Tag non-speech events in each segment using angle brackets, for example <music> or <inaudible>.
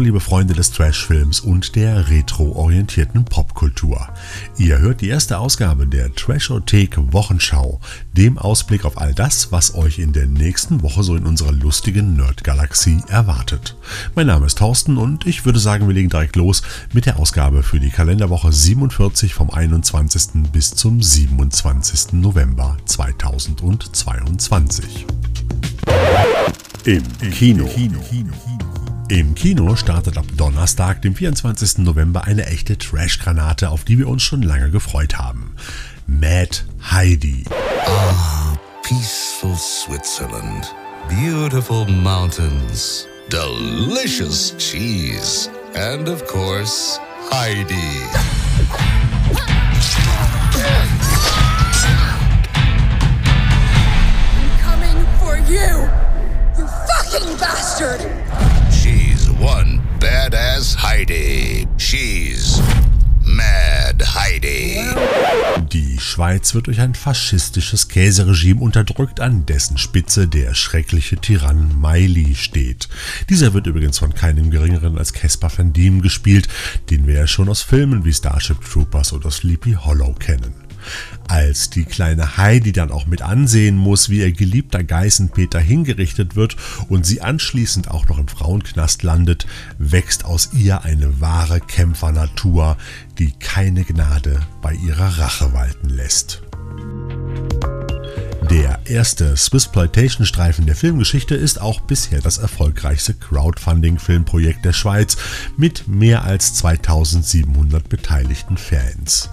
Liebe Freunde des Trash-Films und der retro-orientierten Popkultur. Ihr hört die erste Ausgabe der Trashothek Wochenschau, dem Ausblick auf all das, was euch in der nächsten Woche so in unserer lustigen Nerd-Galaxie erwartet. Mein Name ist Thorsten und ich würde sagen, wir legen direkt los mit der Ausgabe für die Kalenderwoche 47 vom 21. bis zum 27. November 2022. Im Kino. Im Kino startet ab Donnerstag, dem 24. November, eine echte Trash-Granate, auf die wir uns schon lange gefreut haben. Mad Heidi. Ah, peaceful Switzerland. Beautiful mountains. Delicious cheese. And of course, Heidi. I'm coming for you! You fucking bastard! Heidi. She's Mad Heidi. Die Schweiz wird durch ein faschistisches Käseregime unterdrückt, an dessen Spitze der schreckliche Tyrann Miley steht. Dieser wird übrigens von keinem geringeren als Caspar Van Diem gespielt, den wir ja schon aus Filmen wie Starship Troopers oder Sleepy Hollow kennen. Als die kleine Heidi dann auch mit ansehen muss, wie ihr geliebter Geißenpeter hingerichtet wird und sie anschließend auch noch im Frauenknast landet, wächst aus ihr eine wahre Kämpfernatur, die keine Gnade bei ihrer Rache walten lässt. Der erste Swissploitation-Streifen der Filmgeschichte ist auch bisher das erfolgreichste Crowdfunding-Filmprojekt der Schweiz mit mehr als 2700 beteiligten Fans.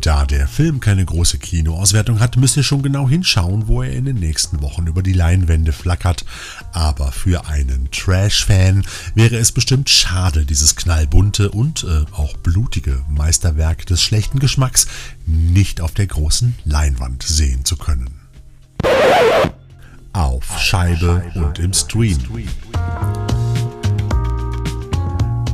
Da der Film keine große Kinoauswertung hat, müsst ihr schon genau hinschauen, wo er in den nächsten Wochen über die Leinwände flackert. Aber für einen Trash-Fan wäre es bestimmt schade, dieses knallbunte und äh, auch blutige Meisterwerk des schlechten Geschmacks nicht auf der großen Leinwand sehen zu können. Auf Scheibe und im Stream.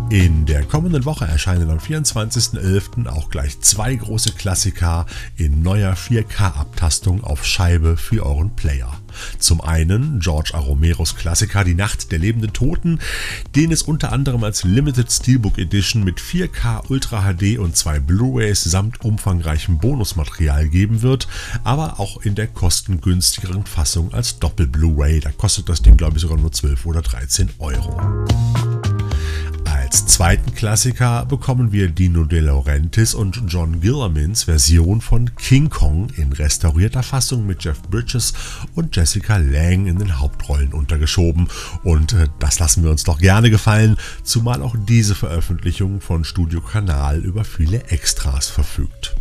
In der kommenden Woche erscheinen am 24.11. auch gleich zwei große Klassiker in neuer 4K-Abtastung auf Scheibe für euren Player. Zum einen George A. Romeros Klassiker Die Nacht der lebenden Toten, den es unter anderem als Limited Steelbook Edition mit 4K Ultra HD und zwei Blu-rays samt umfangreichem Bonusmaterial geben wird, aber auch in der kostengünstigeren Fassung als Doppel-Blu-ray. Da kostet das Ding glaube ich sogar nur 12 oder 13 Euro. Als zweiten Klassiker bekommen wir Dino De Laurentiis und John Gillermans Version von King Kong in restaurierter Fassung mit Jeff Bridges und Jessica Lang in den Hauptrollen untergeschoben. Und äh, das lassen wir uns doch gerne gefallen, zumal auch diese Veröffentlichung von Studio Kanal über viele Extras verfügt.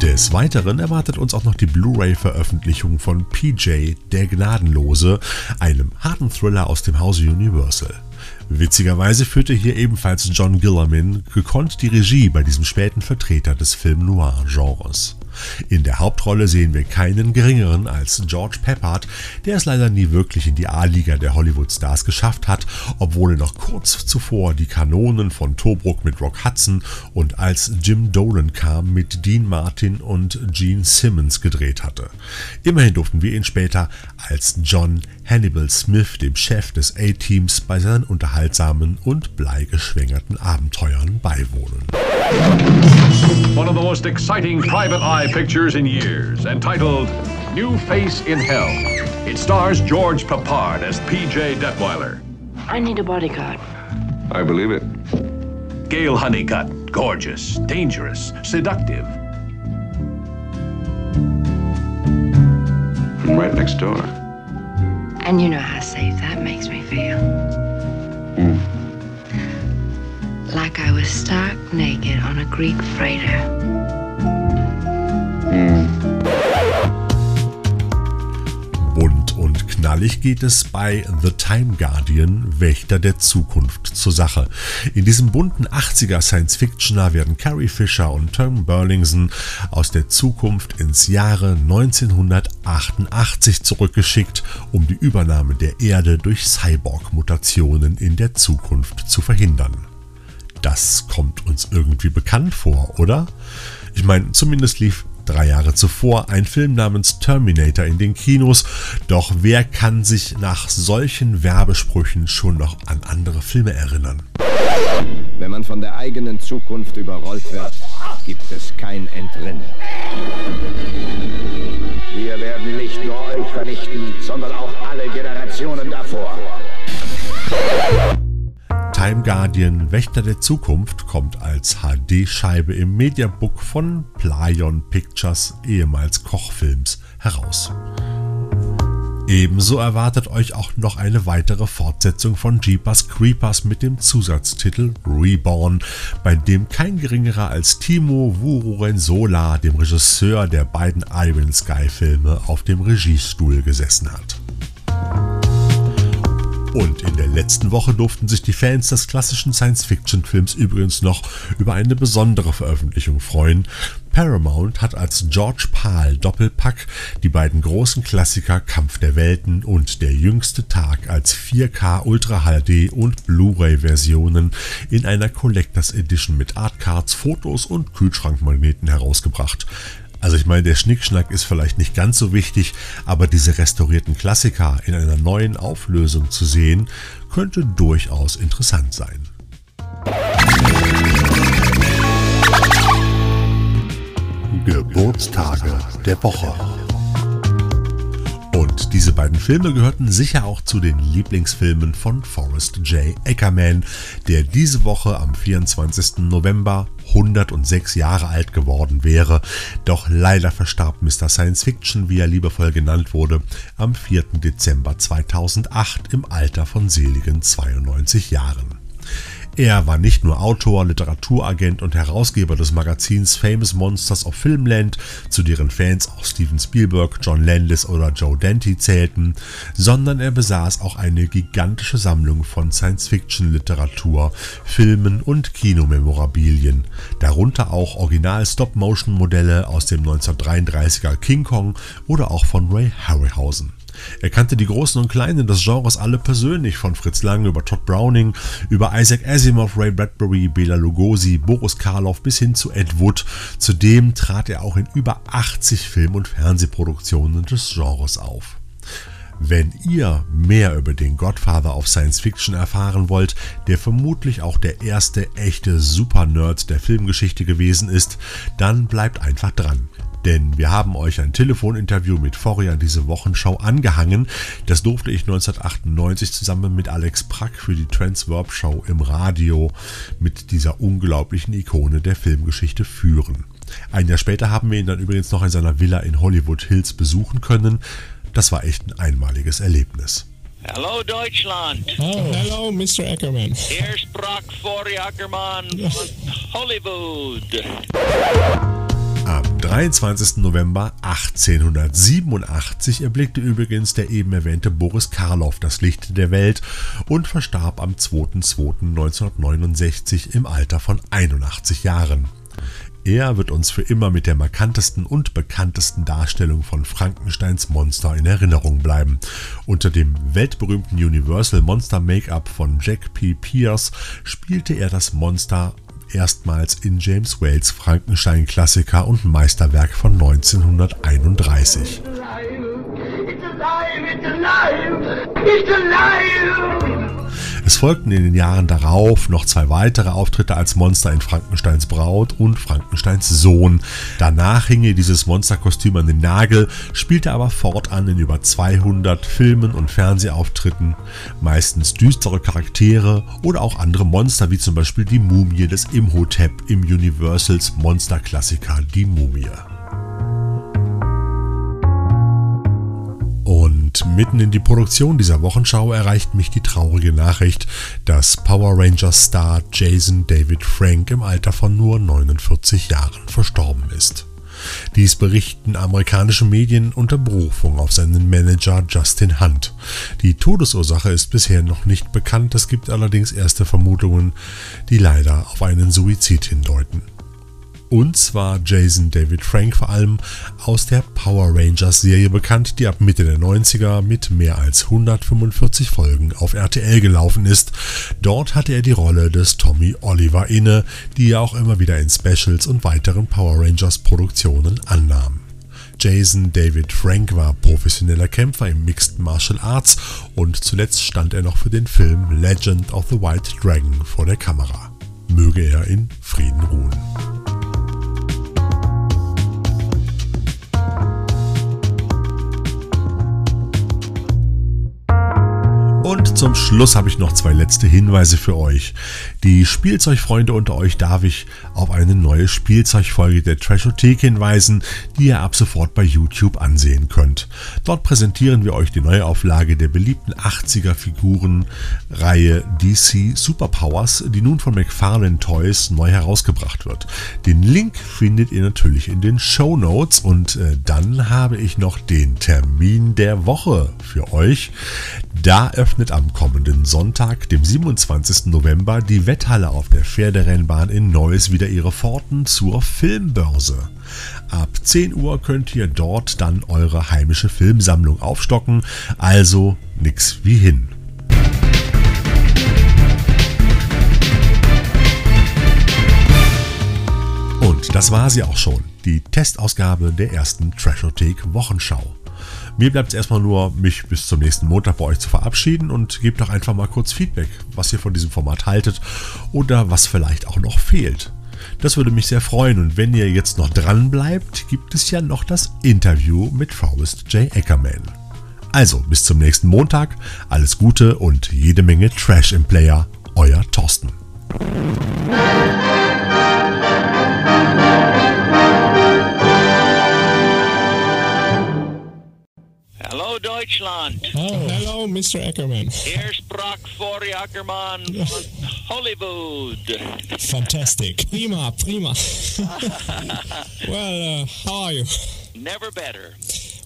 Des Weiteren erwartet uns auch noch die Blu-ray-Veröffentlichung von PJ, der Gnadenlose, einem harten Thriller aus dem Hause Universal. Witzigerweise führte hier ebenfalls John Gillerman gekonnt die Regie bei diesem späten Vertreter des Film-Noir-Genres. In der Hauptrolle sehen wir keinen geringeren als George Peppard, der es leider nie wirklich in die A-Liga der Hollywood-Stars geschafft hat, obwohl er noch kurz zuvor die Kanonen von Tobruk mit Rock Hudson und als Jim Dolan kam mit Dean Martin und Gene Simmons gedreht hatte. Immerhin durften wir ihn später als John Hannibal Smith, dem Chef des A-Teams, bei seinen unterhaltsamen und bleigeschwängerten Abenteuern beiwohnen. One of the most exciting private eye pictures in years, entitled New Face in Hell. It stars George Papard as PJ Detweiler, I need a bodyguard. I believe it. Gail Honeycutt, gorgeous, dangerous, seductive. I'm right next door. And you know how safe that makes me feel. Hmm. Like I was stark naked on a Greek freighter. Bunt und knallig geht es bei The Time Guardian, Wächter der Zukunft, zur Sache. In diesem bunten 80er Science-Fictioner werden Carrie Fisher und Tom Burlington aus der Zukunft ins Jahre 1988 zurückgeschickt, um die Übernahme der Erde durch Cyborg-Mutationen in der Zukunft zu verhindern. Das kommt uns irgendwie bekannt vor, oder? Ich meine, zumindest lief Drei Jahre zuvor ein Film namens Terminator in den Kinos. Doch wer kann sich nach solchen Werbesprüchen schon noch an andere Filme erinnern? Wenn man von der eigenen Zukunft überrollt wird, gibt es kein Entrinnen. Wir werden nicht nur euch vernichten, sondern auch alle Generationen davor. Time Guardian Wächter der Zukunft kommt als HD-Scheibe im Mediabook von Playon Pictures, ehemals Kochfilms, heraus. Ebenso erwartet euch auch noch eine weitere Fortsetzung von Jeepers Creepers mit dem Zusatztitel Reborn, bei dem kein geringerer als Timo Vururensola, dem Regisseur der beiden Iron Sky Filme, auf dem Regiestuhl gesessen hat. Und in der letzten Woche durften sich die Fans des klassischen Science-Fiction-Films übrigens noch über eine besondere Veröffentlichung freuen. Paramount hat als George Pal Doppelpack die beiden großen Klassiker Kampf der Welten und Der jüngste Tag als 4K Ultra HD und Blu-ray Versionen in einer Collectors Edition mit Artcards, Fotos und Kühlschrankmagneten herausgebracht. Also ich meine, der Schnickschnack ist vielleicht nicht ganz so wichtig, aber diese restaurierten Klassiker in einer neuen Auflösung zu sehen, könnte durchaus interessant sein. Geburtstage der Woche. Und diese beiden Filme gehörten sicher auch zu den Lieblingsfilmen von Forrest J. Ackerman, der diese Woche am 24. November 106 Jahre alt geworden wäre. Doch leider verstarb Mr. Science Fiction, wie er liebevoll genannt wurde, am 4. Dezember 2008 im Alter von seligen 92 Jahren. Er war nicht nur Autor, Literaturagent und Herausgeber des Magazins Famous Monsters of Filmland, zu deren Fans auch Steven Spielberg, John Landis oder Joe Dante zählten, sondern er besaß auch eine gigantische Sammlung von Science-Fiction-Literatur, Filmen und Kinomemorabilien, darunter auch Original-Stop-Motion-Modelle aus dem 1933er King Kong oder auch von Ray Harryhausen. Er kannte die Großen und Kleinen des Genres alle persönlich, von Fritz Lang über Todd Browning, über Isaac Asimov, Ray Bradbury, Bela Lugosi, Boris Karloff bis hin zu Ed Wood. Zudem trat er auch in über 80 Film- und Fernsehproduktionen des Genres auf. Wenn ihr mehr über den Godfather of Science Fiction erfahren wollt, der vermutlich auch der erste echte Super-Nerd der Filmgeschichte gewesen ist, dann bleibt einfach dran. Denn wir haben euch ein Telefoninterview mit Foria diese Wochenschau angehangen. Das durfte ich 1998 zusammen mit Alex Prack für die Transverb Show im Radio mit dieser unglaublichen Ikone der Filmgeschichte führen. Ein Jahr später haben wir ihn dann übrigens noch in seiner Villa in Hollywood Hills besuchen können. Das war echt ein einmaliges Erlebnis. Hallo Deutschland. Oh, hello Mr. Ackerman. Hier ist Brock Forey Ackerman von Hollywood. Am 23. November 1887 erblickte übrigens der eben erwähnte Boris Karloff das Licht der Welt und verstarb am 2.2.1969 im Alter von 81 Jahren. Er wird uns für immer mit der markantesten und bekanntesten Darstellung von Frankensteins Monster in Erinnerung bleiben. Unter dem weltberühmten Universal Monster Make-up von Jack P. Pierce spielte er das Monster erstmals in James Whales Frankenstein-Klassiker und Meisterwerk von 1931. Es folgten in den Jahren darauf noch zwei weitere Auftritte als Monster in Frankensteins Braut und Frankensteins Sohn. Danach hing ihr dieses Monsterkostüm an den Nagel, spielte aber fortan in über 200 Filmen und Fernsehauftritten, meistens düstere Charaktere oder auch andere Monster wie zum Beispiel die Mumie des Imhotep im Universals Monsterklassiker Die Mumie. Und mitten in die Produktion dieser Wochenschau erreicht mich die traurige Nachricht, dass Power Rangers Star Jason David Frank im Alter von nur 49 Jahren verstorben ist. Dies berichten amerikanische Medien unter Berufung auf seinen Manager Justin Hunt. Die Todesursache ist bisher noch nicht bekannt, es gibt allerdings erste Vermutungen, die leider auf einen Suizid hindeuten. Und zwar Jason David Frank vor allem aus der Power Rangers Serie bekannt, die ab Mitte der 90er mit mehr als 145 Folgen auf RTL gelaufen ist. Dort hatte er die Rolle des Tommy Oliver inne, die er auch immer wieder in Specials und weiteren Power Rangers Produktionen annahm. Jason David Frank war professioneller Kämpfer im Mixed Martial Arts und zuletzt stand er noch für den Film Legend of the White Dragon vor der Kamera. Möge er in Frieden ruhen. Und zum Schluss habe ich noch zwei letzte Hinweise für euch. Die Spielzeugfreunde unter euch darf ich auf eine neue Spielzeugfolge der Trashothek hinweisen, die ihr ab sofort bei YouTube ansehen könnt. Dort präsentieren wir euch die Neuauflage der beliebten 80er Figurenreihe DC Superpowers, die nun von McFarlane Toys neu herausgebracht wird. Den Link findet ihr natürlich in den Show Notes und äh, dann habe ich noch den Termin der Woche für euch. Da öffnet am kommenden Sonntag, dem 27. November, die Wetthalle auf der Pferderennbahn in Neuss wieder ihre Pforten zur Filmbörse. Ab 10 Uhr könnt ihr dort dann eure heimische Filmsammlung aufstocken, also nix wie hin. Und das war sie auch schon, die Testausgabe der ersten Trashothek Wochenschau. Mir bleibt es erstmal nur, mich bis zum nächsten Montag bei euch zu verabschieden und gebt doch einfach mal kurz Feedback, was ihr von diesem Format haltet oder was vielleicht auch noch fehlt. Das würde mich sehr freuen und wenn ihr jetzt noch dran bleibt, gibt es ja noch das Interview mit Forrest J. Ackerman. Also, bis zum nächsten Montag, alles Gute und jede Menge Trash im Player, euer Thorsten. Hallo Deutschland. Oh, hello, Mr. Ackerman. Hier sprach Flori Ackermann von Hollywood. Fantastic. Prima, prima. <laughs> well, uh, how are you? Never better.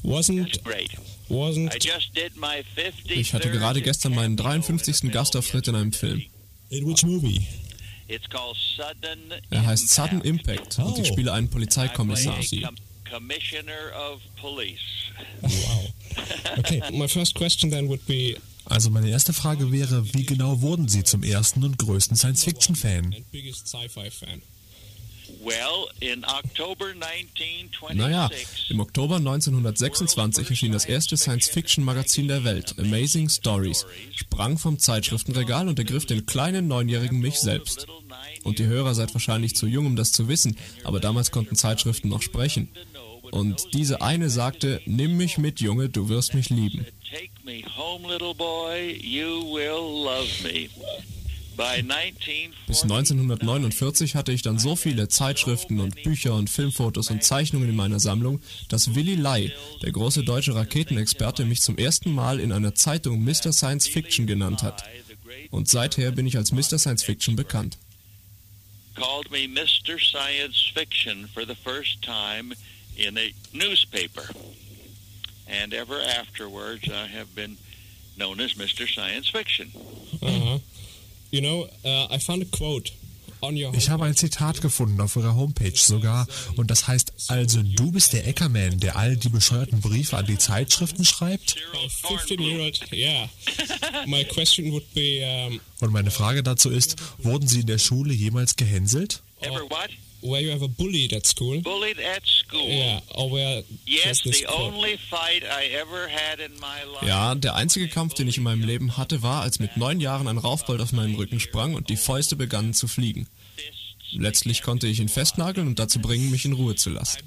Wasn't Just great. I wasn't just did my 50 Ich hatte gerade gestern meinen 53. Gastauftritt in einem Film. in which movie? It's called Sudden Er heißt Sudden Impact und ich Oh. spiele einen Polizeikommissar. Commissioner of Police. Wow. <laughs> Okay, my first question then would be Also meine erste Frage wäre, wie genau wurden Sie zum ersten und größten Science-Fiction-Fan? and biggest sci-fi fan. Well, in October 1926, Naja, im Oktober 1926 erschien das erste Science-Fiction-Magazin der Welt, Amazing Stories, sprang vom Zeitschriftenregal und ergriff den kleinen neunjährigen mich selbst. Und die Hörer seid wahrscheinlich zu jung, um das zu wissen, aber damals konnten Zeitschriften noch sprechen. Und diese eine sagte, nimm mich mit, Junge, du wirst mich lieben. Take me home, little boy, you will love me. By 1940, Bis 1949 hatte ich dann so viele Zeitschriften und Bücher und Filmfotos und Zeichnungen in meiner Sammlung, dass Willy Lai, der große deutsche Raketenexperte, mich zum ersten Mal in einer Zeitung Mr. Science Fiction genannt hat. Und seither bin ich als Mr. Science Fiction bekannt. Called me Mr. Science Fiction for the first time in a newspaper. And ever afterwards, I have been known as Mr. Science Fiction. Uh-huh. You know, uh, I found a quote Ich habe ein Zitat gefunden auf Ihrer Homepage sogar und das heißt, also du bist der Eckerman, der all die bescheuerten Briefe an die Zeitschriften schreibt? A 15-year-old. Yeah. My question would be, Und meine Frage dazu ist, wurden Sie in der Schule jemals gehänselt? Ever what? Were you ever bullied at school? Bullied at school. Yeah, or were Yes, the only fight I ever had in my life. Ja, der einzige Kampf, den ich in meinem Leben hatte, war, als mit neun Jahren ein Raufbold auf meinen Rücken sprang und die Fäuste begannen zu fliegen. Letztlich konnte ich ihn festnageln und dazu bringen, mich in Ruhe zu lassen.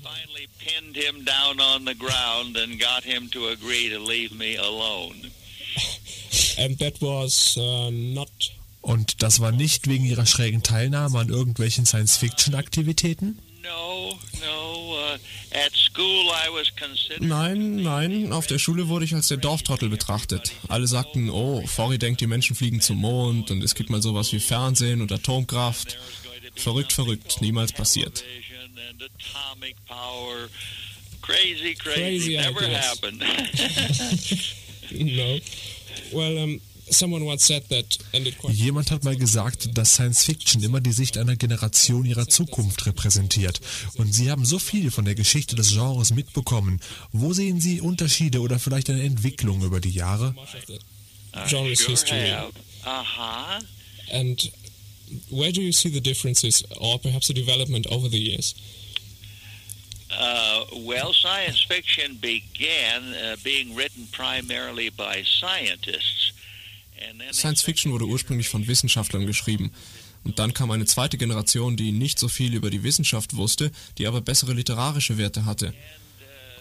<laughs> And that was uh, not Und das war nicht wegen Ihrer schrägen Teilnahme an irgendwelchen Science-Fiction-Aktivitäten? No, no. Uh, at school, I was considered. Nein, nein, auf der Schule wurde ich als der Dorftrottel betrachtet. Alle sagten, oh, Forry denkt, die Menschen fliegen zum Mond und es gibt mal sowas wie Fernsehen und Atomkraft. Verrückt, verrückt, niemals passiert. Crazy, crazy. Crazy Never happened. <laughs> <laughs> no. Well, um, Jemand hat mal gesagt, dass Science Fiction immer die Sicht einer Generation ihrer Zukunft repräsentiert. Und Sie haben so viel von der Geschichte des Genres mitbekommen. Wo sehen Sie Unterschiede oder vielleicht eine Entwicklung über die Jahre? Genres sure history. have. Uh-huh. And where do you see the differences or perhaps the development over the years? Uh, well, science fiction began uh, being written primarily by scientists. Science Fiction wurde ursprünglich von Wissenschaftlern geschrieben. Und dann kam eine zweite Generation, die nicht so viel über die Wissenschaft wusste, die aber bessere literarische Werte hatte.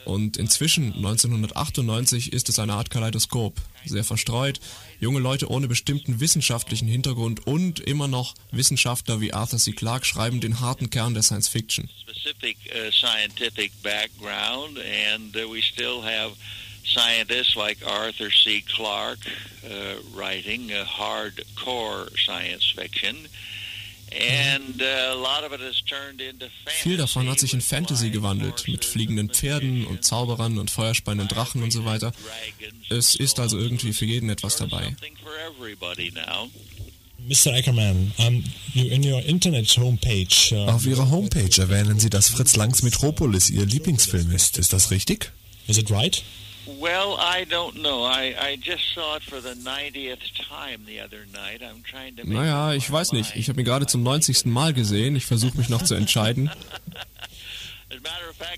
Und inzwischen, 1998, ist es eine Art Kaleidoskop. Sehr verstreut, junge Leute ohne bestimmten wissenschaftlichen Hintergrund und immer noch Wissenschaftler wie Arthur C. Clarke schreiben den harten Kern der Science Fiction. uh, scientists like Arthur C. Clarke uh, writing uh, hardcore science fiction. And uh, a lot of it has turned into Viel davon hat sich in Fantasy gewandelt, mit fliegenden Pferden und Zauberern und feuerspeienden Drachen und so weiter. Es ist also irgendwie für jeden etwas dabei. Mr. Ackerman, um, you, in your internet homepage. Uh, Auf Ihrer Homepage erwähnen Sie, dass Fritz Langs Metropolis Ihr Lieblingsfilm ist. Ist das richtig? Is it right? Well, I don't know. I, I just saw it for the 90th time the other night. I'm trying to make Naja, ich weiß nicht. Ich habe ihn gerade zum 90. Mal gesehen. Ich versuche mich noch zu entscheiden.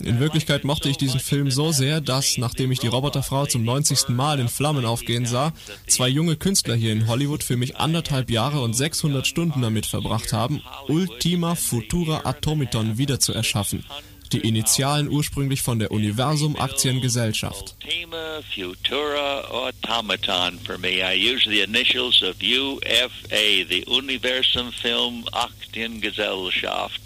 In Wirklichkeit mochte ich diesen Film so sehr, dass, nachdem ich die Roboterfrau zum 90. Mal in Flammen aufgehen sah, zwei junge Künstler hier in Hollywood für mich anderthalb Jahre und 600 Stunden damit verbracht haben, Ultima Futura Atomiton wieder zu erschaffen. Die Initialen ursprünglich von der Universum Aktiengesellschaft. Ultima Futura Automaton for me. I use the initials of UFA, the Universum Film Aktiengesellschaft.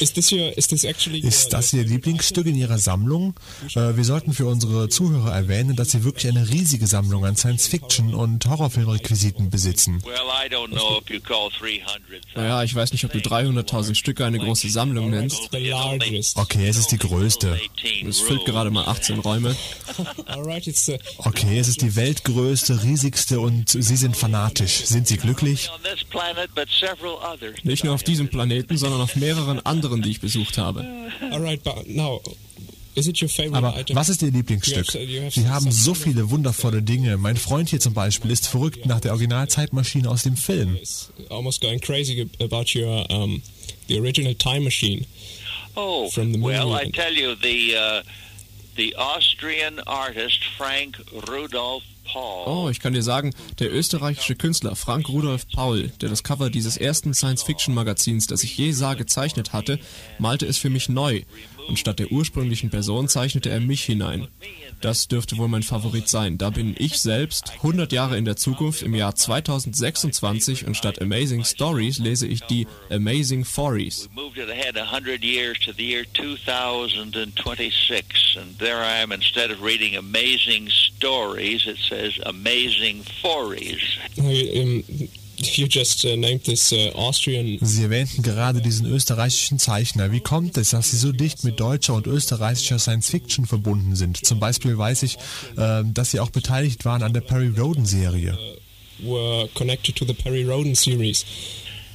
Is this your? Is this actually? Ist das Ihr Lieblingsstück in Ihrer Sammlung? Äh, wir sollten für unsere Zuhörer erwähnen, dass Sie wirklich eine riesige Sammlung an Science-Fiction- und Horrorfilmrequisiten besitzen. well, I don't know if you call 300. Naja, ich weiß nicht, ob du 300.000 Stücke eine große Sammlung nennst. Okay, es ist die größte. Es füllt gerade mal 18 Räume. <laughs> The. Okay, es ist die weltgrößte, riesigste und Sie sind fanatisch. Sind Sie glücklich? On this planet, but several others. Nicht nur auf diesem Planeten, sondern auf mehreren anderen, die ich besucht habe. Alright, but now, is it your favorite Aber item? was ist Ihr Lieblingsstück? Sie haben so viele wundervolle Dinge. Mein Freund hier zum Beispiel ist verrückt nach der Originalzeitmaschine aus dem Film. almost going crazy about your um, the original time machine. Oh, well. I tell you, the uh, the Austrian artist Frank Rudolph Paul. Oh, ich kann dir sagen, der österreichische Künstler Frank Rudolf Paul, der das Cover dieses ersten Science-Fiction-Magazins, das ich je sah, gezeichnet hatte, malte es für mich neu. Und statt der ursprünglichen Person zeichnete er mich hinein. Das dürfte wohl mein Favorit sein. Da bin ich selbst 100 Jahre in der Zukunft im Jahr 2026 und statt Amazing Stories lese ich die Amazing Fories. moved it ahead a hundred years to the year 2026, and there I am. Instead of reading amazing stories, it says amazing fories. You just uh, named this uh, Austrian. Sie erwähnten gerade diesen österreichischen Zeichner. Wie kommt es, dass Sie so dicht mit deutscher und österreichischer Science-Fiction verbunden sind? Zum Beispiel weiß ich, äh, dass Sie auch beteiligt waren an der Perry Roden-Serie. were connected to the Perry Roden series.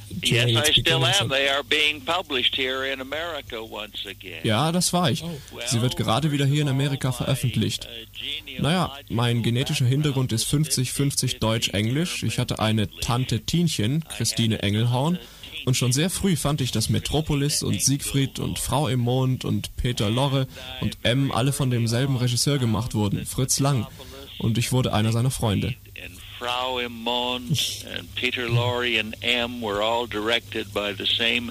Yes, during I its still beginning, am. so- They are being published here in America once again. Ja, das war ich. Sie wird gerade wieder hier in Amerika veröffentlicht. Naja, mein genetischer Hintergrund ist 50-50 Deutsch-Englisch. Ich hatte eine Tante Tienchen, Christine Engelhorn. Und schon sehr früh fand ich, dass Metropolis und Siegfried und Frau im Mond und Peter Lorre und M alle von demselben Regisseur gemacht wurden, Fritz Lang. Und ich wurde einer seiner Freunde. Frau Immon and Peter Lorre and M were all directed by the same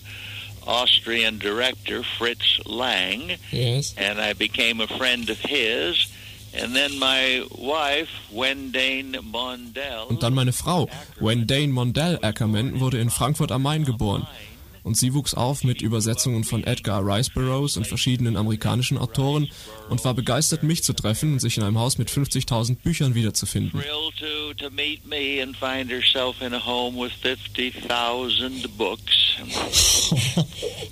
Austrian director, Fritz Lang. Yes. And I became a friend of his. And then my wife, Wendane Mondell. Und dann meine Frau, Wendane Mondell Ackerman, wurde in Frankfurt am Main geboren. Und sie wuchs auf mit Übersetzungen von Edgar Rice Burroughs und verschiedenen amerikanischen Autoren und war begeistert, mich zu treffen und sich in einem Haus mit 50.000 Büchern wiederzufinden. thrilled to, to meet me and find herself in a home with 50,000 books.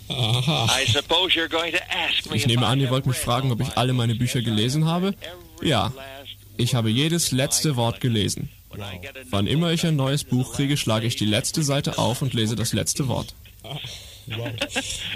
I suppose you're going to ask me Ich if nehme an, ihr wollt mich fragen, ob ich alle meine Bücher gelesen habe? Ja, ich habe jedes letzte Wort gelesen. Wann immer ich ein neues Buch kriege, schlage ich die letzte Seite auf und lese das letzte Wort. Wow. well,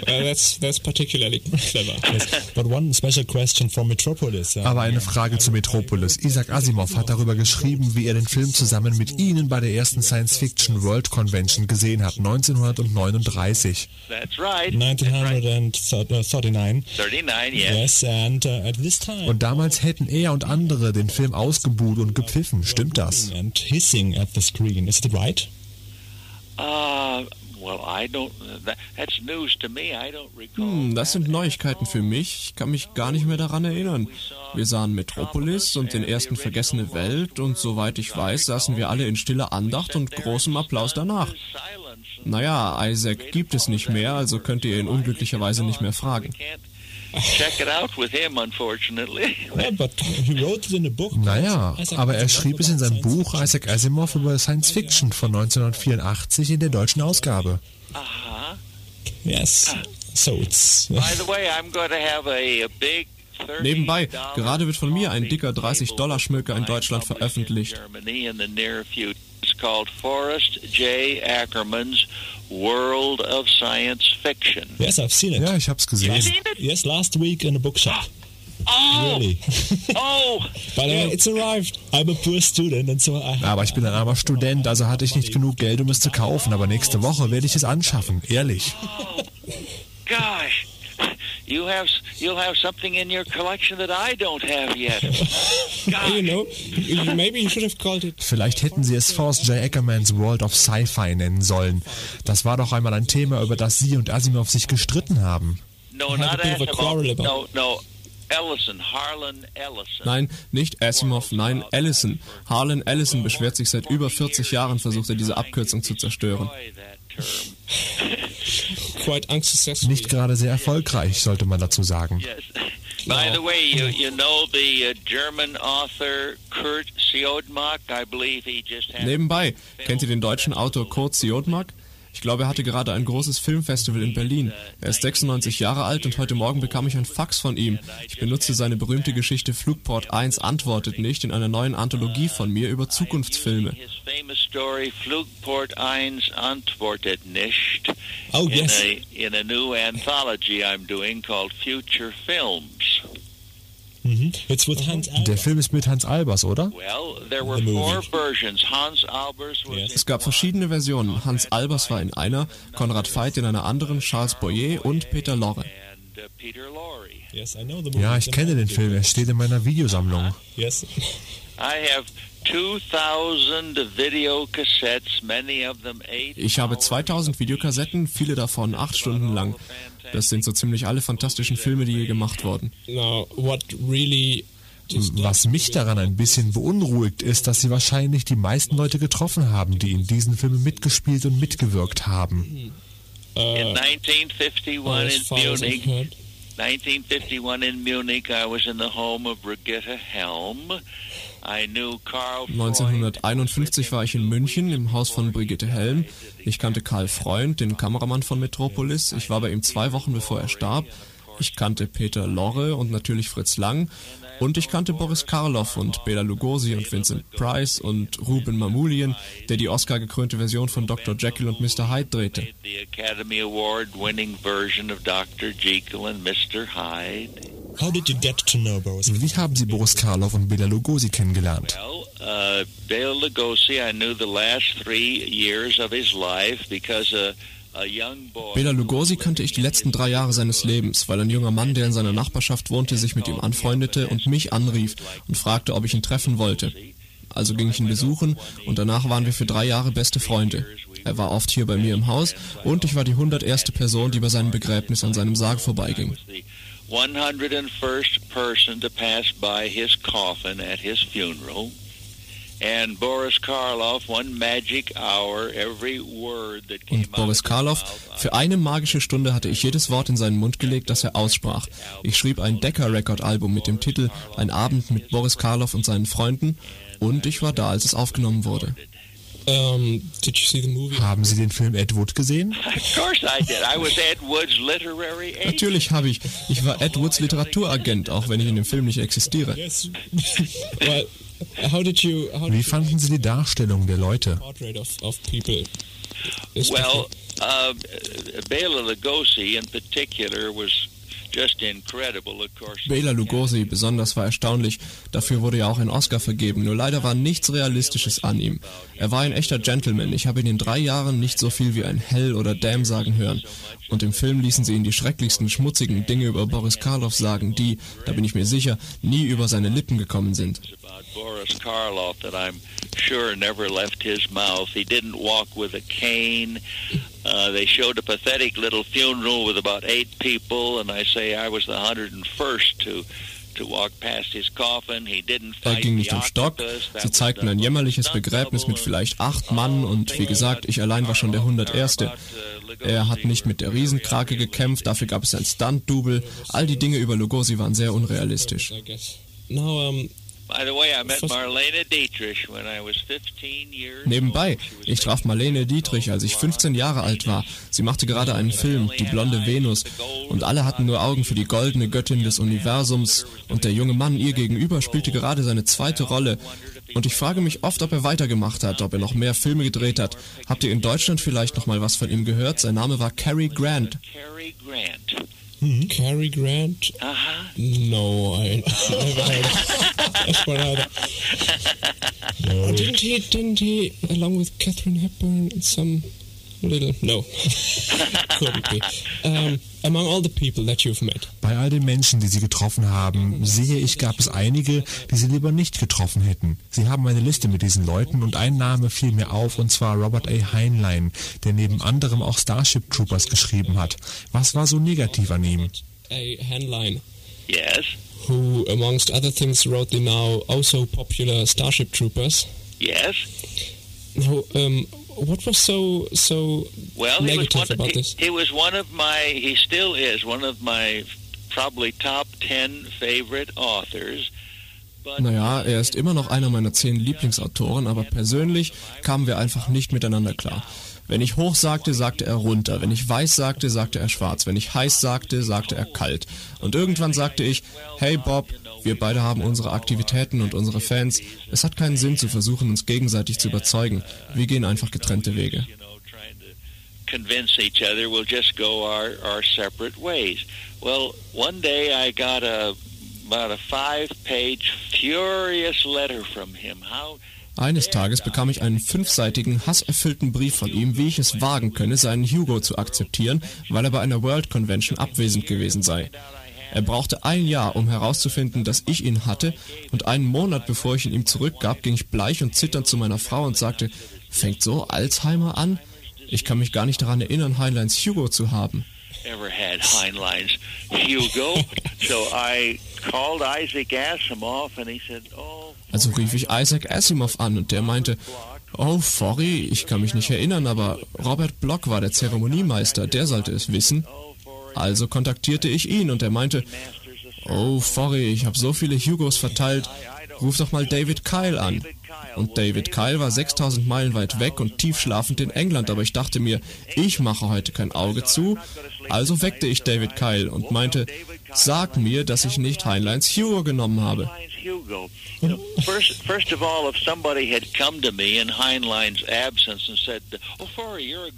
that's that's particularly clever. Yes. But one special question from Metropolis. Uh, Aber eine Frage zu Metropolis. Isaac Asimov hat darüber geschrieben, wie er den Film zusammen mit Ihnen bei der ersten Science Fiction World Convention gesehen hat, 1939. That's right. 1939. 39, yes. Yes, and uh, at this time. Und damals hätten er und andere den Film ausgebuht und gepfiffen. Stimmt das? And hissing at the screen. Is it right? Uh, recall. Hm, das sind Neuigkeiten für mich. Ich kann mich gar nicht mehr daran erinnern. Wir sahen Metropolis und den ersten Vergessene Welt und soweit ich weiß, saßen wir alle in stiller Andacht und großem Applaus danach. Naja, Isaac gibt es nicht mehr, also könnt ihr ihn unglücklicherweise nicht mehr fragen. Check it out with him, unfortunately. Yeah, but he wrote it in a book. Naja, aber er schrieb es in seinem Buch Isaac Asimov über Science Fiction von 1984 in der deutschen Ausgabe. Uh-huh. Yes. So it's. By the way, I'm going to have a, a big. Nebenbei, gerade wird von mir ein dicker 30-Dollar-Schmöker in Deutschland veröffentlicht. It's called Forrest J. Ackerman's World of Science Fiction. Yes, I've seen it. Ja, ich hab's gesehen. Seen it? Yes, last week in a bookshop. Oh, Really? <laughs> oh, But uh, it's arrived. I'm a poor student, and so I. Aber ich bin ein armer Student, also hatte ich nicht genug Geld, um es zu kaufen. Aber nächste Woche werde ich es anschaffen, ehrlich. gosh. You have you'll have something in your collection that I don't have yet. <laughs> You know, maybe you should have called it. Vielleicht hätten sie es Forrest J. Ackermans World of Sci-Fi nennen sollen. Das war doch einmal ein Thema, über das Sie und Asimov sich gestritten haben. No, not Asimov. No, no, Ellison, Harlan Ellison. Nein, nicht Asimov, nein, Ellison. Harlan Ellison beschwert sich seit über 40 Jahren, versucht er diese Abkürzung zu zerstören. <laughs> Nicht gerade sehr erfolgreich, sollte man dazu sagen. Yes. By the way, you you know the uh, German author Kurt Siodmak? I believe he just had. Nebenbei, kennt ihr den deutschen Autor Kurt Siodmak? Ich glaube, er hatte gerade ein großes Filmfestival in Berlin. Er ist 96 Jahre alt und heute Morgen bekam ich ein Fax von ihm. Ich benutze seine berühmte Geschichte Flugport 1 antwortet nicht in einer neuen Anthologie von mir über Zukunftsfilme. Story, Flugport 1 antwortet nicht. Oh, in yes. A, in a new anthology I'm doing called Future Films. Mhm. It's with Hans Albers. Der Film ist mit Hans Albers, oder? Well, there were The movie. four versions. Hans Albers was Yes. in Es gab verschiedene Versionen. Hans Albers war in einer, Konrad Veit in einer anderen, Charles Boyer und Peter Lorre. uh, Peter Lorre. Yes, I know the movie. Ja, ich kenne den Film. Er steht in meiner Videosammlung. Yes. I have 2,000 videocassettes, many of them eight. Ich habe 2000 Videokassetten, viele davon acht Stunden lang. Das sind so ziemlich alle fantastischen Filme, die je gemacht wurden. Now, what really Was mich daran ein bisschen beunruhigt, ist, dass sie wahrscheinlich die meisten Leute getroffen haben, die in diesen Filmen mitgespielt und mitgewirkt haben. In uh, 1951 in as I've Munich, heard, 1951 in Munich, I was in the home of Brigitte Helm. I knew Carl Freund. 1951 war ich in München im Haus von Brigitte Helm. Ich kannte Karl Freund, den Kameramann von Metropolis. Ich war bei ihm zwei Wochen bevor er starb. Ich kannte Peter Lorre und natürlich Fritz Lang. Und ich kannte Boris Karloff und Bela Lugosi und Vincent Price und Ruben Mamoulian, der die Oscar-gekrönte Version von Dr. Jekyll und Mr. Hyde drehte. The Academy Award winning version of Dr. Jekyll and Mr. Hyde. How did you get to know Boris? Wie haben Sie Boris Karloff und Bela Lugosi kennengelernt? Well, uh, Bela Lugosi, I knew the last three years of his life because uh, a young boy. Bela Lugosi kannte ich die letzten drei Jahre seines Lebens, weil ein junger Mann, der in seiner Nachbarschaft wohnte, sich mit ihm anfreundete und mich anrief und fragte, ob ich ihn treffen wollte. Also ging ich ihn besuchen und danach waren wir für drei Jahre beste Freunde. Er war oft hier bei mir im Haus und ich war die 101. Person, die bei seinem Begräbnis an seinem Sarg vorbeiging. The 101st person to pass by his coffin at his funeral. And Boris Karloff, one magic hour, every word that came Und Boris Karloff, für eine magische Stunde hatte ich jedes Wort in seinen Mund gelegt, das er aussprach. Ich schrieb ein Decca-Record-Album mit dem Titel Ein Abend mit Boris Karloff und seinen Freunden und ich war da, als es aufgenommen wurde. Um, did you see the movie? Haben Sie den Film Ed Wood gesehen? Of course I did. I was Ed Wood's literary agent. Natürlich habe ich. Ich war Ed Woods Literaturagent, auch wenn ich in dem Film nicht existiere. Yes. Well, how did you? How Wie fanden Sie die Darstellung der Leute? Well, uh, Bela Lugosi in particular was Bela Lugosi besonders war erstaunlich, dafür wurde ja auch ein Oscar vergeben, nur leider war nichts Realistisches an ihm. Er war ein echter Gentleman, ich habe ihn in drei Jahren nicht so viel wie ein Hell oder Damn sagen hören. Und im Film ließen sie ihn die schrecklichsten, schmutzigen Dinge über Boris Karloff sagen, die, da bin ich mir sicher, nie über seine Lippen gekommen sind. Boris Karloff that I'm sure never left his mouth. He didn't walk with a cane. Uh, they showed a pathetic little funeral with about eight people, and I say I was the 101st to to walk past his coffin. He didn't Er ging the nicht im Stock, sie was zeigten ein jämmerliches Begräbnis mit vielleicht acht Mann und wie gesagt, ich allein war schon der 101. Er hat nicht mit der Riesenkrake gekämpft, dafür gab es ein Stunt-Double. All die Dinge über Lugosi waren sehr unrealistisch. Now, um, By the way, I met Marlene Dietrich when I was 15 years Nebenbei, ich traf Marlene Dietrich, als ich 15 Jahre alt war. Sie machte gerade einen Film, Die blonde Venus, und alle hatten nur Augen für die goldene Göttin des Universums, und der junge Mann ihr gegenüber spielte gerade seine zweite Rolle. Und ich frage mich oft, ob er weitergemacht hat, ob er noch mehr Filme gedreht hat. Habt ihr in Deutschland vielleicht noch mal was von ihm gehört? Sein Name war Cary Grant. Cary Grant. Cary Grant? Uh-huh. No, I <laughs> never heard of what either. Oh, <laughs> didn't he? Didn't he, along with Catherine Hepburn, in some little? No, <laughs> couldn't be. Um, among all the people that you've met, Bei all den Menschen, die Sie getroffen haben, sehe ich, gab es einige, die Sie lieber nicht getroffen hätten. Sie haben eine Liste mit diesen Leuten und ein Name fiel mir auf, und zwar Robert A. Heinlein, der neben anderem auch Starship Troopers geschrieben hat. Was war so negativ an ihm? a Henline, Yes. who, amongst other things, wrote the now also popular Starship Troopers. Yes. Now, um, what was so so Well, negative about He, this? he was one of my. He still is one of my probably top ten favorite authors. Naja, er ist immer noch einer meiner zehn Lieblingsautoren, aber persönlich kamen wir einfach nicht miteinander klar. Wenn ich hoch sagte, sagte er runter. Wenn ich weiß sagte, sagte er schwarz. Wenn ich heiß sagte, sagte er kalt. Und irgendwann sagte ich, hey Bob, wir beide haben unsere Aktivitäten und unsere Fans. Es hat keinen Sinn zu versuchen, uns gegenseitig zu überzeugen. Wir gehen einfach getrennte Wege. you know, trying to convince each other we'll just go our, our separate ways. Well, one day I got a about a five-page furious letter from him. How Eines Tages bekam ich einen fünfseitigen, hasserfüllten Brief von ihm, wie ich es wagen könne, seinen Hugo zu akzeptieren, weil er bei einer World Convention abwesend gewesen sei. Er brauchte ein Jahr, um herauszufinden, dass ich ihn hatte, und einen Monat bevor ich ihn ihm zurückgab, ging ich bleich und zitternd zu meiner Frau und sagte, fängt so Alzheimer an? Ich kann mich gar nicht daran erinnern, Heinleins Hugo zu haben. ever had Heinlein's Hugo. <laughs> so I called Isaac Asimov and he said, "Oh, Also rief ich Isaac Asimov an und der meinte, oh, sorry, ich kann mich nicht erinnern, aber Robert Block war der Zeremoniemeister, der sollte es wissen. Also kontaktierte ich ihn und er meinte, oh, sorry, ich habe so viele Hugos verteilt, ruf doch mal David Kyle an. Und David Kyle war 6000 Meilen weit weg und tief schlafend in England, aber ich dachte mir, ich mache heute kein Auge zu. Also weckte ich David Kyle und meinte, sag mir, dass ich nicht Heinleins Hugo genommen habe. Heinlein's Hugo." You know, first, first of all, if somebody had come to me in Heinlein's absence and said, "Oh,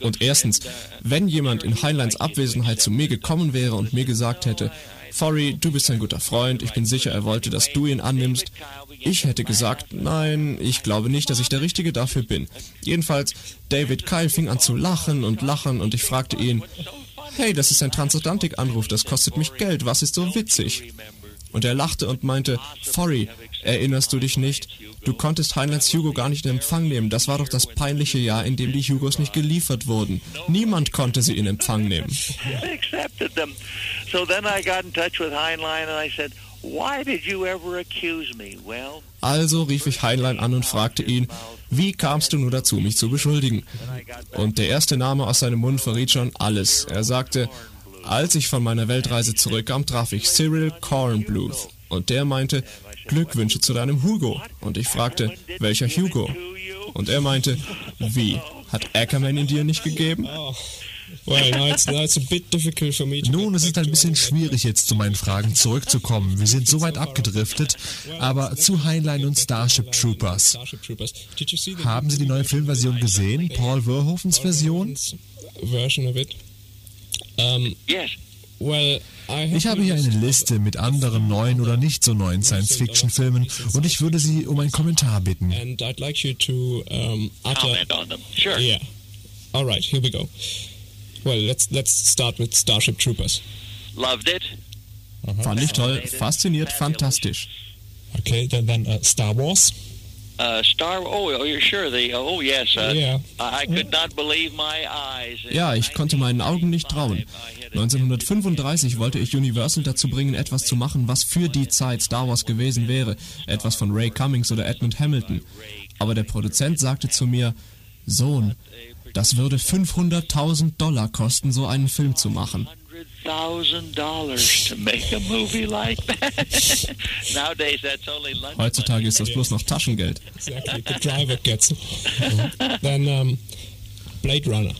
Und erstens, uh, wenn jemand in Heinleins Abwesenheit zu mir gekommen wäre und mir gesagt hätte, Forry, du bist ein guter Freund, ich bin sicher, er wollte, dass du ihn annimmst, ich hätte gesagt, nein, ich glaube nicht, dass ich der Richtige dafür bin. Jedenfalls, David Kyle fing an zu lachen und lachen und ich fragte ihn, hey, das ist ein Transatlantik-Anruf, das kostet mich Geld, was ist so witzig? Und er lachte und meinte, Forry, erinnerst du dich nicht? Du konntest Heinleins Hugo gar nicht in Empfang nehmen. Das war doch das peinliche Jahr, in dem die Hugos nicht geliefert wurden. Niemand konnte sie in Empfang nehmen. In Also rief ich Heinlein an und fragte ihn, wie kamst du nur dazu, mich zu beschuldigen? Und der erste Name aus seinem Mund verriet schon alles. Er sagte, als ich von meiner Weltreise zurückkam, traf ich Cyril Kornbluth. Und der meinte, Glückwünsche zu deinem Hugo. Und ich fragte, welcher Hugo? Und er meinte, wie? Hat Ackerman ihn dir nicht gegeben? Well, now it's, now it's a bit difficult for me to Nun, es ist ein bisschen schwierig jetzt zu meinen Fragen zurückzukommen. Wir sind so weit abgedriftet, aber zu Heinlein und Starship Troopers. Haben Sie die neue Filmversion gesehen? Paul Verhoevens Version? version of it? Um, Yes. well, I Ich habe hier eine Liste mit anderen neuen oder nicht so neuen Science-Fiction-Filmen und ich würde Sie um einen Kommentar bitten. and I'd like you to utter. Comment on them. Sure. Yeah. All right, here we go. Well, let's let's start with Starship Troopers. Loved it. Fand ich toll, fasziniert, fantastisch. Okay, then, then uh, Star Wars. Uh, Star. Oh, oh, you're sure? The oh yes. Uh, Yeah. I I could not believe my eyes. Ja, ich konnte meinen Augen nicht trauen. 1935 wollte ich Universal dazu bringen, etwas zu machen, was für die Zeit Star Wars gewesen wäre. Etwas von Ray Cummings oder Edmund Hamilton. Aber der Produzent sagte zu mir, Sohn, das würde 500.000 Dollar kosten, so einen Film zu machen. <laughs> Heutzutage ist das bloß noch Taschengeld. Exactly. The driver gets it. then um, Blade Runner.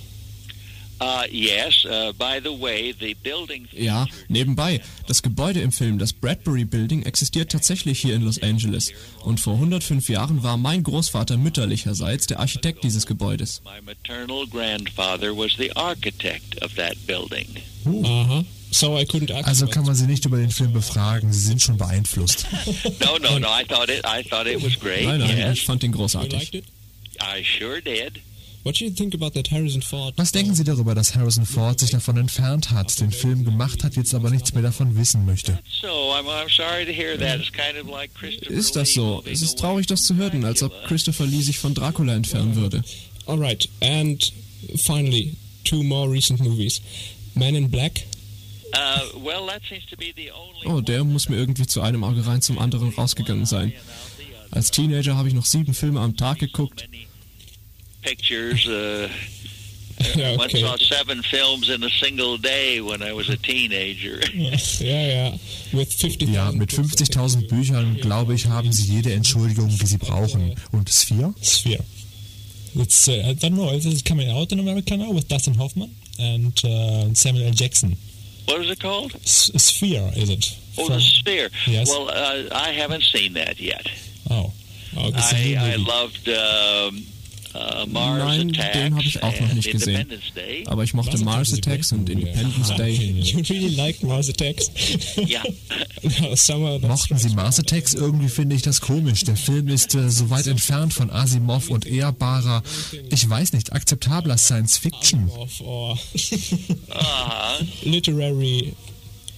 Ja, nebenbei, das Gebäude im Film, das Bradbury Building, existiert tatsächlich hier in Los Angeles. Und vor 105 Jahren war mein Großvater mütterlicherseits der Architekt dieses Gebäudes. So. Also kann man Sie nicht über den Film befragen, Sie sind schon beeinflusst. <laughs> No, no, no. I thought it. I thought it was great. Nein, nein, yes, ich fand ihn großartig. I sure did. What do you think about that Harrison Ford? Was denken Sie darüber, dass Harrison Ford sich davon entfernt hat, den Film gemacht hat, jetzt aber nichts mehr davon wissen möchte? So I'm, I'm sorry to hear that. It's kind of like Christopher Ist das so? Es ist traurig, das zu hören, als ob Christopher Lee sich von Dracula entfernen würde. All right, and finally, two more recent movies: Men in Black. Uh. Oh, der muss mir irgendwie zu einem Auge rein, zum anderen rausgegangen sein. Als Teenager habe ich noch sieben Filme am Tag geguckt. Pictures. Uh, <laughs> Yeah, Once saw seven films in a single day when I was a teenager. <laughs> Yeah, yeah. With 50. Ja, mit 50.000 Büchern, glaube ich, haben Sie jede Entschuldigung, die Sie brauchen. Und Sphere? Sphere. It's uh, I don't know. It's coming out in America now with Dustin Hoffman and uh, Samuel L. Jackson. What is it called? S- Sphere, is it? Oh, From- The Sphere. Yes. Well, uh, I haven't seen that yet. Oh. Oh, It's a I, new I loved um, uh, Mars Nein, Attacks den habe ich auch noch nicht gesehen. Aber ich mochte Mars Mars Attacks und. Independence Day. <laughs> You really like Mars Attacks? <laughs> That's Mochten Sie Mars Attacks? Irgendwie finde ich das komisch. Der Film ist äh, so weit entfernt von Asimov und ehrbarer, ich weiß nicht, akzeptabler Science Fiction. Uh-huh. literary,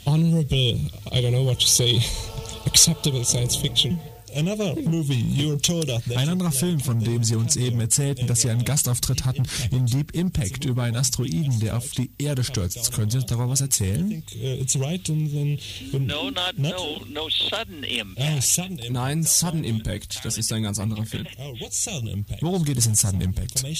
honorable. I don't know what to say. <laughs> Acceptable science fiction. Another movie you told us that Ein anderer Film, von dem Sie uns eben erzählten, dass Sie einen Gastauftritt hatten in Deep Impact über einen Asteroiden, der auf die Erde stürzt. Können Sie uns darüber was erzählen? it's right in, in, in No, not, no, no sudden impact. Sudden impact. Nein, Sudden Impact. Das ist ein ganz anderer Film. Oh, what's sudden impact? Worum geht es in Sudden Impact? Well,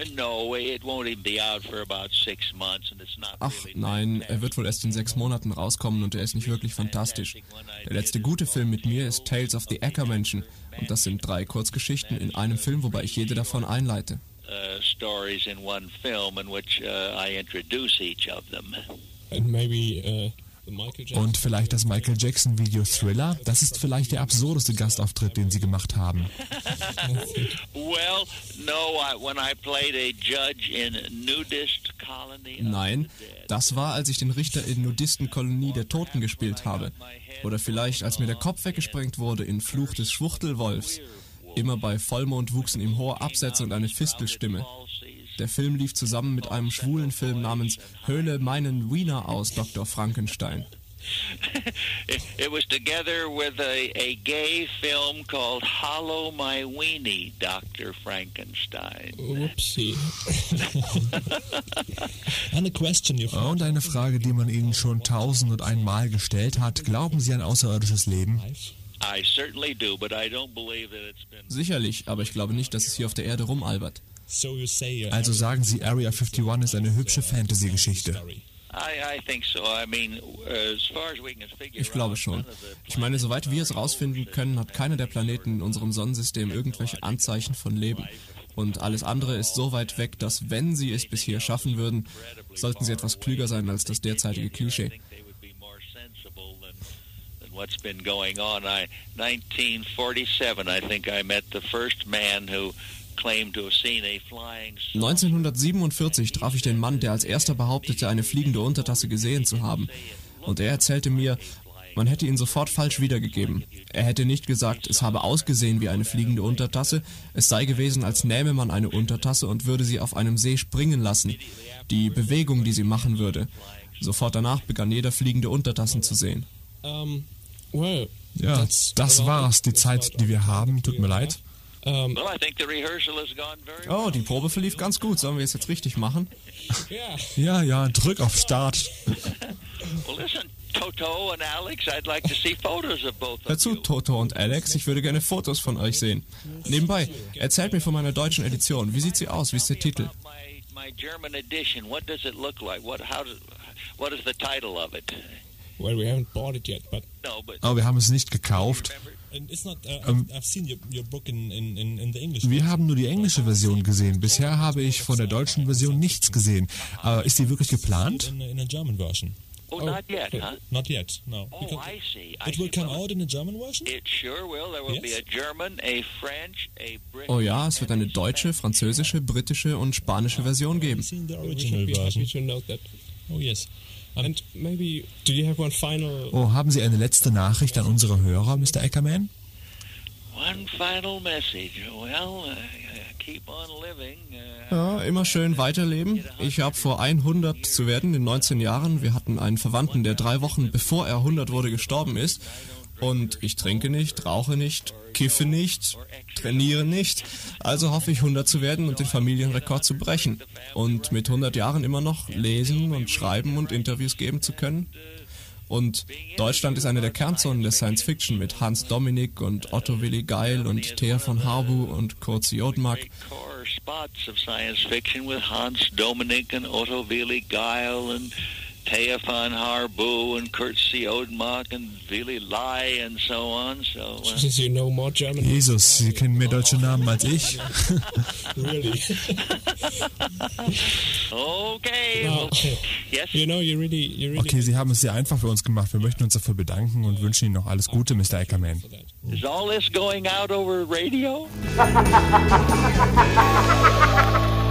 in Germany. n- no, it won't even be out for about six months, and it's not Ach nein, er wird wohl erst in sechs Monaten rauskommen und er ist nicht wirklich fantastisch. Der letzte gute Film mit mir ist Tales of the Ackermenschen und das sind drei Kurzgeschichten in einem Film, wobei ich jede davon einleite. uh, stories in one film in which uh, I introduce each of them. And maybe uh. Und vielleicht das Michael Jackson Video Thriller? Das ist vielleicht der absurdeste Gastauftritt, den Sie gemacht haben. <laughs> Nein, das war, als ich den Richter in Nudistenkolonie der Toten gespielt habe. Oder vielleicht, als mir der Kopf weggesprengt wurde in Fluch des Schwuchtelwolfs. Immer bei Vollmond wuchsen ihm hohe Absätze und eine Fistelstimme. Der Film lief zusammen mit einem schwulen Film namens Höhle meinen Wiener aus, Dr. Frankenstein. <laughs> it, was together with a, a gay film called Hollow My Weenie, Dr. Frankenstein. Whoopsie. <laughs> A question you Und eine Frage, die man Ihnen schon tausend und einmal gestellt hat. Glauben Sie an außerirdisches Leben? Sicherlich, aber ich glaube nicht, dass es hier auf der Erde rumalbert. So you say uh, Also sagen Sie, Area 51 ist eine hübsche Fantasy-Geschichte. Ich glaube schon. Ich meine, soweit wir es rausfinden können, hat keiner der Planeten in unserem Sonnensystem irgendwelche Anzeichen von Leben. Und alles andere ist so weit weg, dass wenn sie es bis hier schaffen würden, sollten sie etwas klüger sein als das derzeitige Klischee. What's been going on? I, 1947, I think I met the first man who 1947 traf ich den Mann, der als erster behauptete, eine fliegende Untertasse gesehen zu haben. Und er erzählte mir, man hätte ihn sofort falsch wiedergegeben. Er hätte nicht gesagt, es habe ausgesehen wie eine fliegende Untertasse, es sei gewesen, als nähme man eine Untertasse und würde sie auf einem See springen lassen. Die Bewegung, die sie machen würde. Sofort danach begann jeder fliegende Untertassen zu sehen. Well, ja, das war's, die Zeit, die wir haben. Tut mir leid. Um, oh, die Probe verlief ganz gut. Sollen wir es jetzt richtig machen? Ja, ja, drück auf Start. Hör zu, Toto und Alex, ich würde gerne Fotos von euch sehen. Nebenbei, erzählt mir von meiner deutschen Edition. Wie sieht sie aus? Wie ist der Titel? My German edition, what does it wir haben nur die englische Version gesehen. Bisher habe ich von der deutschen Version nichts gesehen. Aber ist die wirklich geplant? Oh, not yet, huh? Not yet, no. Oh, I see. I it will see. come out in a German version? It sure will. There will yes? be a German, a French, a British. Oh ja, es wird eine deutsche, französische, britische und spanische Version geben. The original version. Oh yes. And maybe, do you have one final... Oh, haben Sie eine letzte Nachricht an unsere Hörer, Mr. Eckerman? One final message. Well, uh, keep on living. Uh, ja, immer schön weiterleben. Ich habe vor 100 zu werden in 19 Jahren. Wir hatten einen Verwandten, der drei Wochen bevor er 100 wurde gestorben ist. Und ich trinke nicht, rauche nicht, kiffe nicht, trainiere nicht. Also hoffe ich 100 zu werden und den Familienrekord zu brechen. Und mit 100 Jahren immer noch lesen und schreiben und Interviews geben zu können. Und Deutschland ist eine der Kernzonen der Science Fiction mit Hans Dominik und Otto Willi Geil und Thea von Harbu und Kurt Jodmak. spots of science fiction with Hans Dominic and Otto Willi Geil and Thea von Harbu and Kurt Siodmak and Willi Lai and so on. So, uh, <laughs> you know more German. Jesus, Sie kennen mehr deutsche Namen als ich. <laughs> really? okay. No. Well, yes. You know, you really, you really Okay, Sie haben es sehr einfach für uns gemacht. Wir möchten uns dafür bedanken und wünschen Ihnen noch alles Gute, Mr. Eckerman. Is all this going out over radio? <laughs>